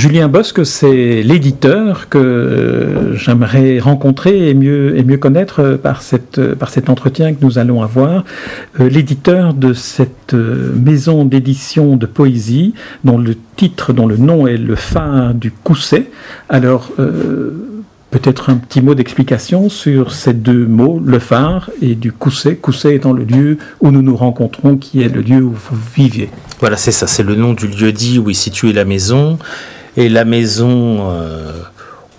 Julien Bosque, c'est l'éditeur que euh, j'aimerais rencontrer et mieux, connaître par, cette, cet entretien que nous allons avoir. Euh, l'éditeur de cette euh, maison d'édition de poésie, dont le titre, dont le nom est Le phare du Cousset. Alors, peut-être un petit mot d'explication sur ces deux mots, le phare et du Cousset. Cousset étant le lieu où nous nous rencontrons, qui est le lieu où vous viviez. Voilà, c'est ça, c'est le nom du lieu dit où est située la maison. Et la maison euh,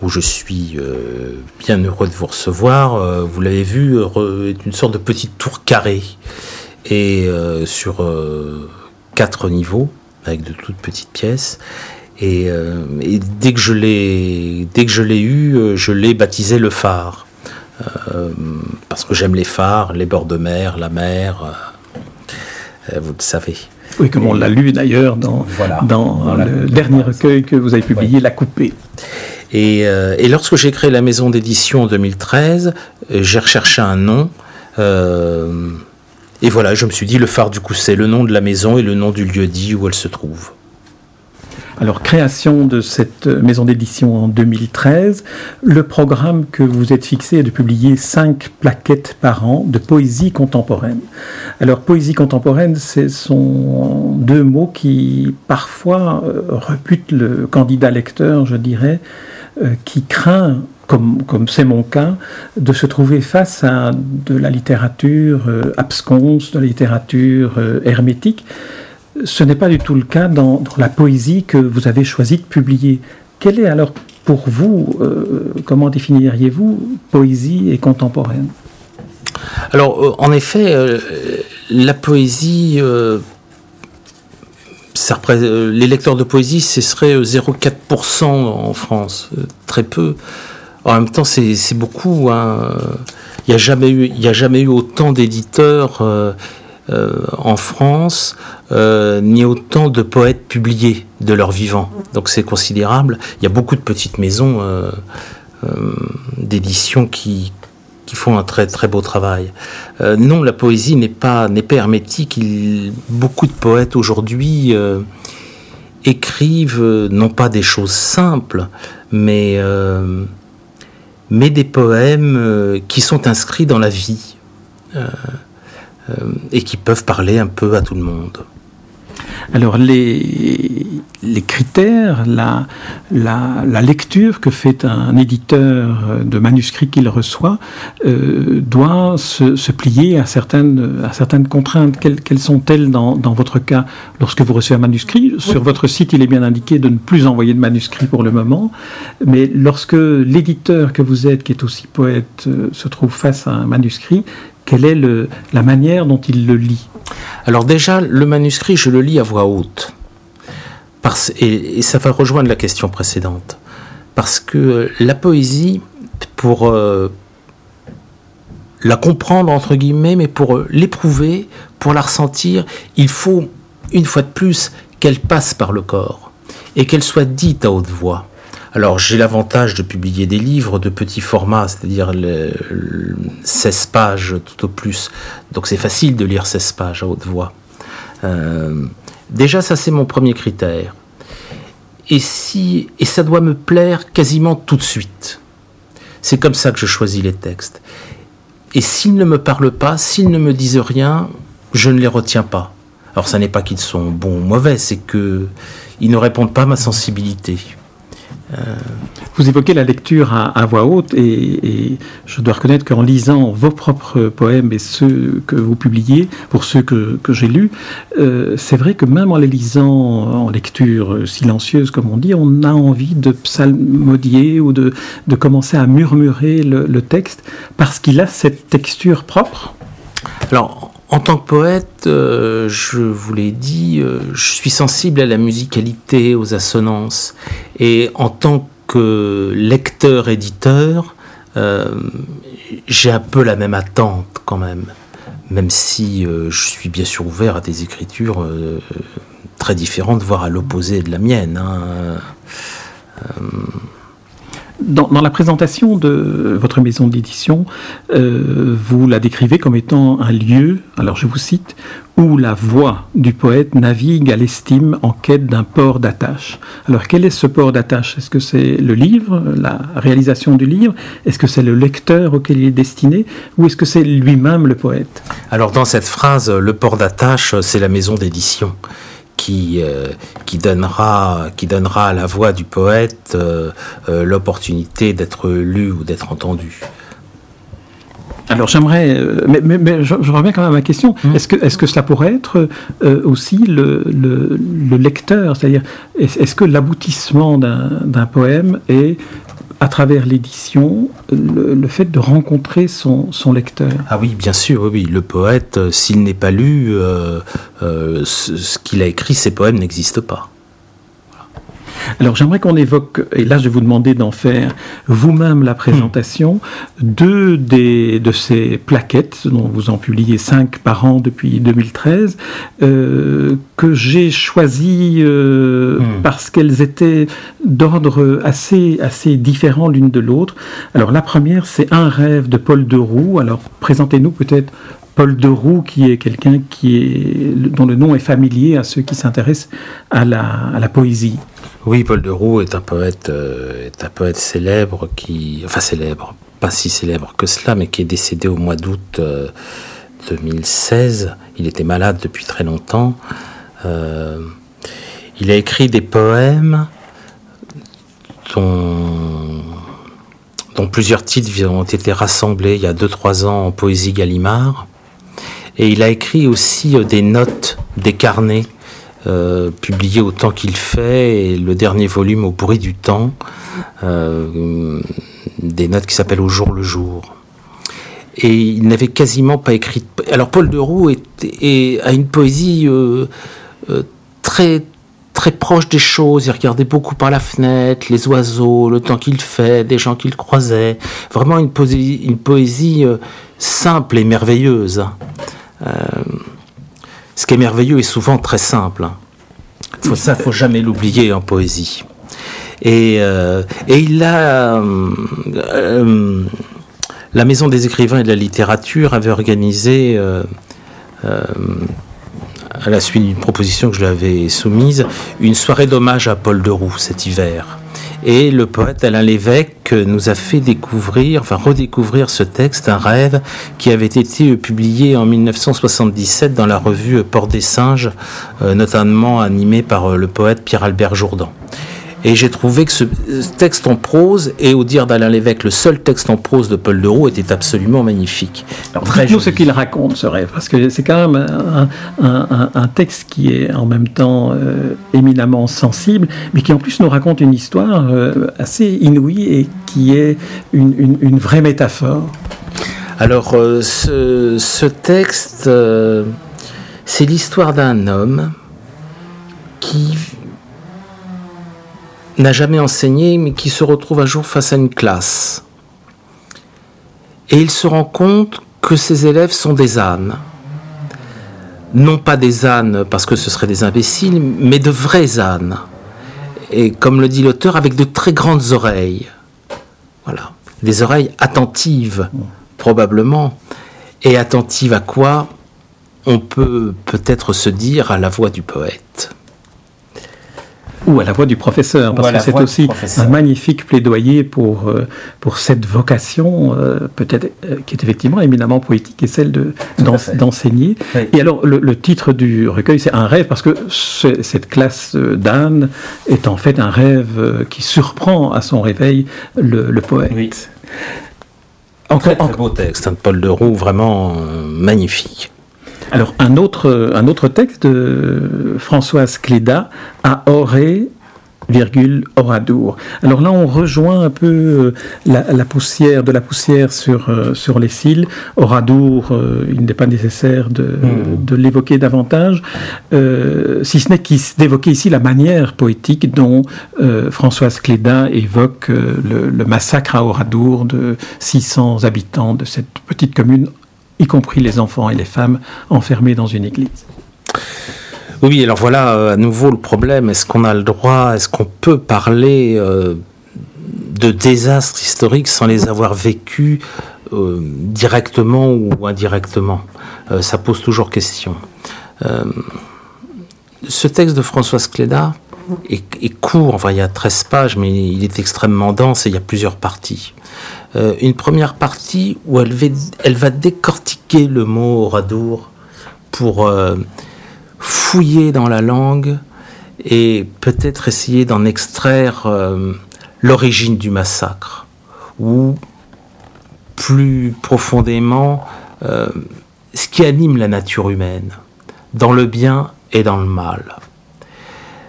où je suis euh, bien heureux de vous recevoir, euh, vous l'avez vu, est une sorte de petite tour carrée. Et sur quatre niveaux, avec de toutes petites pièces. Et, dès que je l'ai, dès que je l'ai eu, je l'ai baptisé le phare, parce que j'aime les phares, les bords de mer, la mer. vous le savez. Oui, comme on l'a lu d'ailleurs dans, dans, le dernier recueil que vous avez publié, La Coupée. Et, euh, et lorsque j'ai créé la maison d'édition en 2013, euh, j'ai recherché un nom. Euh, et voilà, je me suis dit, le phare du coup, c'est le nom de la maison et le nom du lieu dit où elle se trouve. Alors, création de cette maison d'édition en 2013. Le programme que vous êtes fixé est de publier cinq plaquettes par an de poésie contemporaine. Alors, poésie contemporaine, ce sont deux mots qui parfois euh, rebutent le candidat lecteur, je dirais, euh, qui craint comme c'est mon cas, de se trouver face à de la littérature euh, absconce, de la littérature hermétique, ce n'est pas du tout le cas dans, la poésie que vous avez choisi de publier. Quelle est alors pour vous, euh, comment définiriez-vous poésie et contemporaine? Alors, euh, en effet, euh, la poésie, les lecteurs de poésie, ce serait 0,4% en France, très peu. En même temps, c'est beaucoup. Hein. Il n'y a, jamais eu, a jamais eu autant d'éditeurs en France euh, ni autant de poètes publiés de leur vivant. Donc c'est considérable. Il y a beaucoup de petites maisons euh, euh, d'édition qui, font un très très beau travail. non, la poésie n'est pas n'est pas hermétique. beaucoup de poètes aujourd'hui écrivent non pas des choses simples, mais mais des poèmes qui sont inscrits dans la vie et qui peuvent parler un peu à tout le monde. Alors les, les critères, la, la, lecture que fait un éditeur de manuscrits qu'il reçoit euh, doit se, plier à certaines, à certaines contraintes. Quelles, sont-elles dans, dans, votre cas lorsque vous recevez un manuscrit Sur votre site, il est bien indiqué de ne plus envoyer de manuscrits pour le moment, mais lorsque l'éditeur que vous êtes, qui est aussi poète, euh, se trouve face à un manuscrit, quelle est la manière dont il le lit alors déjà, le manuscrit, je le lis à voix haute. et, ça va rejoindre la question précédente. Parce que la poésie, pour euh, la comprendre, entre guillemets, mais pour euh, l'éprouver, pour la ressentir, il faut, une fois de plus, qu'elle passe par le corps et qu'elle soit dite à haute voix. Alors j'ai l'avantage de publier des livres de petit format, c'est-à-dire 16 pages tout au plus. Donc c'est facile de lire 16 pages à haute voix. Euh, déjà ça c'est mon premier critère. Et, si, et ça doit me plaire quasiment tout de suite. C'est comme ça que je choisis les textes. Et s'ils ne me parlent pas, s'ils ne me disent rien, je ne les retiens pas. Alors ça n'est pas qu'ils sont bons ou mauvais, c'est qu'ils ne répondent pas à ma sensibilité. Euh, vous évoquez la lecture à, voix haute et, je dois reconnaître qu'en lisant vos propres poèmes et ceux que vous publiez, pour ceux que, j'ai lus, euh, c'est vrai que même en les lisant en lecture silencieuse, comme on dit, on a envie de psalmodier ou de, commencer à murmurer le, texte parce qu'il a cette texture propre. Alors, En tant que poète, euh, je vous l'ai dit, euh, je suis sensible à la musicalité, aux assonances. Et en tant que lecteur-éditeur, euh, j'ai un peu la même attente quand même. Même si je suis bien sûr ouvert à des écritures très différentes, voire à l'opposé de la mienne. Hein. Dans, la présentation de votre maison d'édition, euh, vous la décrivez comme étant un lieu, alors je vous cite, où la voix du poète navigue à l'estime en quête d'un port d'attache. Alors quel est ce port d'attache? Est-ce que c'est le livre, la réalisation du livre? Est-ce que c'est le lecteur auquel il est destiné? Ou est-ce que c'est lui-même le poète? Alors dans cette phrase, le port d'attache, c'est la maison d'édition qui, euh, qui, donnera, qui donnera à la voix du poète euh, euh, l'opportunité d'être lu ou d'être entendu. Alors j'aimerais, mais, je, reviens quand même à ma question. Mmh. Est-ce que, est que cela pourrait être aussi le, le, le lecteur? C'est-à-dire, est-ce que l'aboutissement d'un poème est à travers l'édition, le, fait de rencontrer son, lecteur. Ah oui, bien sûr, oui. Le poète, euh, s'il n'est pas lu, euh, euh, ce qu'il a écrit, ses poèmes n'existent pas. Alors j'aimerais qu'on évoque, et là je vais vous demander d'en faire vous-même la présentation, deux des, de ces plaquettes, dont vous en publiez cinq par an depuis 2013, euh, que j'ai choisies euh, hmm. parce qu'elles étaient d'ordre assez, assez différent l'une de l'autre. Alors la première, c'est Un rêve de Paul Deroux. Alors présentez-nous peut-être Paul Deroux, qui est quelqu'un qui est, dont le nom est familier à ceux qui s'intéressent à la, à la poésie. Oui, Paul de Roux est un poète, euh, est un poète célèbre qui, enfin célèbre, pas si célèbre que cela, mais qui est décédé au mois d'août 2016. Euh, il était malade depuis très longtemps. Euh, il a écrit des poèmes dont, dont plusieurs titres ont été rassemblés il y a 2-3 ans en poésie Gallimard. Et il a écrit aussi des notes, des carnets euh, publié autant qu'il fait, et le dernier volume au bruit du temps, euh, des notes qui s'appellent Au jour le jour. Et il n'avait quasiment pas écrit. Alors Paul de Roux a une poésie euh, très très proche des choses. Il regardait beaucoup par la fenêtre, les oiseaux, le temps qu'il fait, des gens qu'il croisait. Vraiment une poésie, une poésie simple et merveilleuse. Ce qui est merveilleux est souvent très simple. Hein. Faut, ça, faut jamais l'oublier en poésie. Et, euh, il a. Euh, euh, la Maison des écrivains et de la littérature avait organisé, à la suite d'une proposition que je lui avais soumise, une soirée d'hommage à Paul de Roux cet hiver. Et le poète Alain Lévesque nous a fait découvrir, enfin redécouvrir ce texte, un rêve, qui avait été publié en 1977 dans la revue Port des Singes, euh, notamment animé par euh, le poète Pierre-Albert Jourdan. Et j'ai trouvé que ce texte en prose, et au dire d'Alain Lévesque, le seul texte en prose de Paul de Roux était absolument magnifique. Alors, dites-nous ce qu'il raconte, ce rêve, parce que c'est quand même un, texte qui est en même temps euh, éminemment sensible, mais qui en plus nous raconte une histoire euh, assez inouïe et qui est une, vraie métaphore. Alors, euh, ce, ce, texte, c'est l'histoire d'un homme qui n'a jamais enseigné, mais qui se retrouve un jour face à une classe. Et il se rend compte que ses élèves sont des ânes. Non pas des ânes parce que ce seraient des imbéciles, mais de vrais ânes. Et comme le dit l'auteur, avec de très grandes oreilles. Voilà. Des oreilles attentives, probablement. Et attentives à quoi? On peut peut-être se dire à la voix du poète ou à la voix du professeur, parce que c'est aussi un magnifique plaidoyer pour, euh, pour cette vocation, euh, peut-être euh, qui est effectivement éminemment poétique, et celle d'enseigner. Et alors, le, titre du recueil, c'est Un rêve, parce que cette classe d'âne est en fait un rêve qui surprend à son réveil le, poète. Oui. très, très beau texte, un hein, de Paul de Roux, vraiment magnifique. Alors, un autre, un autre texte de Françoise Cléda, A Oré, virgule Oradour. Alors là, on rejoint un peu euh, la, la poussière, de la poussière sur, euh, sur les cils. Oradour, euh, il n'est pas nécessaire de, de l'évoquer davantage, euh, si ce n'est d'évoquer ici la manière poétique dont Françoise Cléda évoque le, le massacre à Oradour de 600 habitants de cette petite commune, y compris les enfants et les femmes enfermés dans une église. Oui, alors voilà euh, à nouveau le problème. Est-ce qu'on a le droit, est-ce qu'on peut parler euh, de désastres historiques sans les avoir vécus euh, directement ou indirectement? Ça pose toujours question. Ce texte de Françoise Cléda est, est court, enfin il y a 13 pages, mais il est extrêmement dense et il y a plusieurs parties. Euh, une première partie où elle va, décortiquer le mot radour pour euh, fouiller dans la langue et peut-être essayer d'en extraire euh, l'origine du massacre ou plus profondément ce qui anime la nature humaine dans le bien et dans le mal.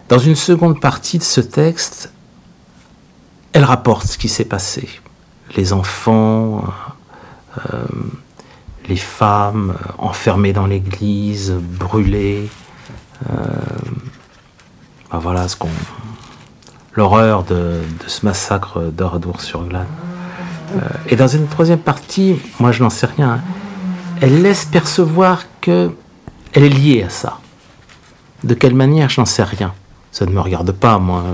Dans une seconde partie de ce texte, elle rapporte ce qui s'est passé. Les enfants, euh, les femmes euh, enfermées dans l'église, brûlées. Euh, ben voilà ce qu'on. L'horreur de, ce massacre d'Oradour-sur-Glane. Et dans une troisième partie, moi je n'en sais rien, hein, elle laisse percevoir que elle est liée à ça. De quelle manière, je n'en sais rien. Ça ne me regarde pas, moi.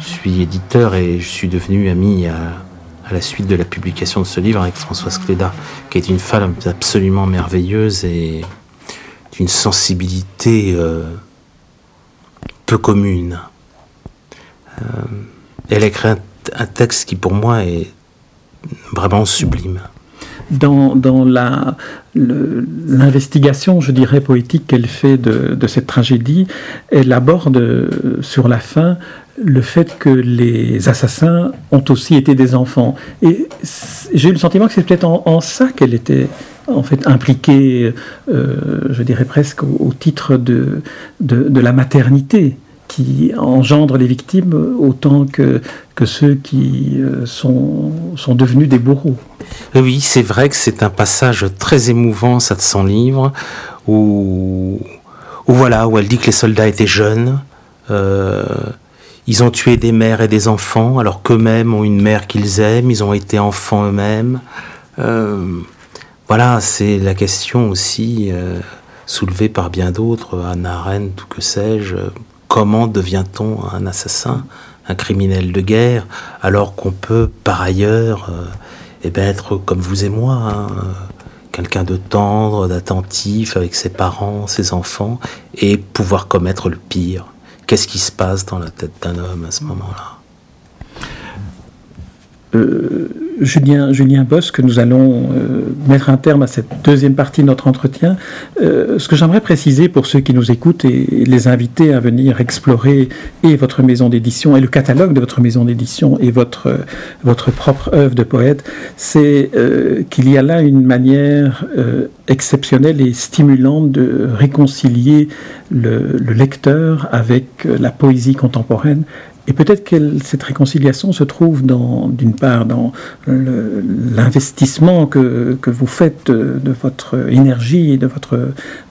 Je suis éditeur et je suis devenu ami à, à la suite de la publication de ce livre avec Françoise Cléda, qui est une femme absolument merveilleuse et d'une sensibilité euh, peu commune. Euh, elle a écrit un, un texte qui pour moi est vraiment sublime. Dans, l'investigation, je dirais, poétique qu'elle fait de, cette tragédie, elle aborde euh, sur la fin le fait que les assassins ont aussi été des enfants. Et j'ai eu le sentiment que c'est peut-être en, ça qu'elle était en fait impliquée, euh, je dirais presque au, titre de la maternité qui engendre les victimes autant que, que ceux qui euh, sont, sont devenus des bourreaux. Oui, c'est vrai que c'est un passage très émouvant, ça de son livre, où, voilà, où elle dit que les soldats étaient jeunes, euh, ils ont tué des mères et des enfants, alors qu'eux-mêmes ont une mère qu'ils aiment, ils ont été enfants eux-mêmes. Euh, voilà, c'est la question aussi euh, soulevée par bien d'autres, Anna Arendt ou que sais-je. Comment devient-on un assassin, un criminel de guerre, alors qu'on peut par ailleurs eh ben, être comme vous et moi, hein, quelqu'un de tendre, d'attentif avec ses parents, ses enfants, et pouvoir commettre le pire. Qu'est-ce qui se passe dans la tête d'un homme à ce moment-là? Euh, Julien, Julien Bosque, nous allons euh, mettre un terme à cette deuxième partie de notre entretien. Euh, ce que j'aimerais préciser pour ceux qui nous écoutent et, les inviter à venir explorer et votre maison d'édition et le catalogue de votre maison d'édition et votre, votre propre œuvre de poète, c'est qu'il y a là une manière exceptionnelle et stimulante de réconcilier le, le lecteur avec la poésie contemporaine et peut-être que cette réconciliation se trouve d'une part, dans l'investissement que, vous faites de, de votre énergie et de votre,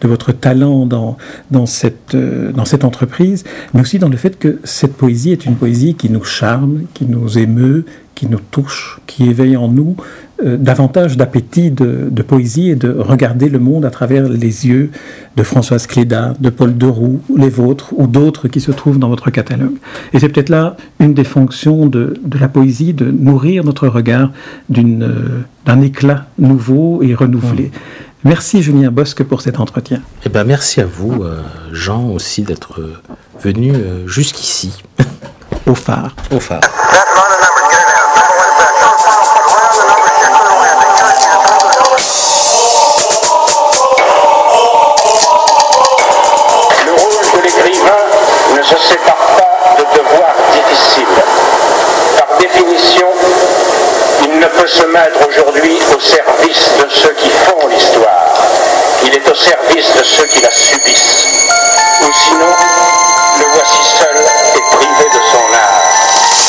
de votre talent dans, dans, cette, dans cette entreprise, mais aussi dans le fait que cette poésie est une poésie qui nous charme, qui nous émeut, qui nous touche, qui éveille en nous euh, davantage d'appétit de, de poésie et de regarder le monde à travers les yeux de Françoise Cléda, de Paul Deroux, les vôtres ou d'autres qui se trouvent dans votre catalogue. Et c'est peut-être là une des fonctions de, de la poésie, de nourrir notre regard d'une, euh, d'un éclat nouveau et renouvelé. Merci Julien Bosque pour cet entretien. Eh ben, merci à vous, euh, Jean, aussi d'être venu euh, jusqu'ici, Au phare. au phare. se mettre aujourd'hui au service de ceux qui font l'histoire. Il est au service de ceux qui la subissent. Ou sinon, le voici seul et privé de son art.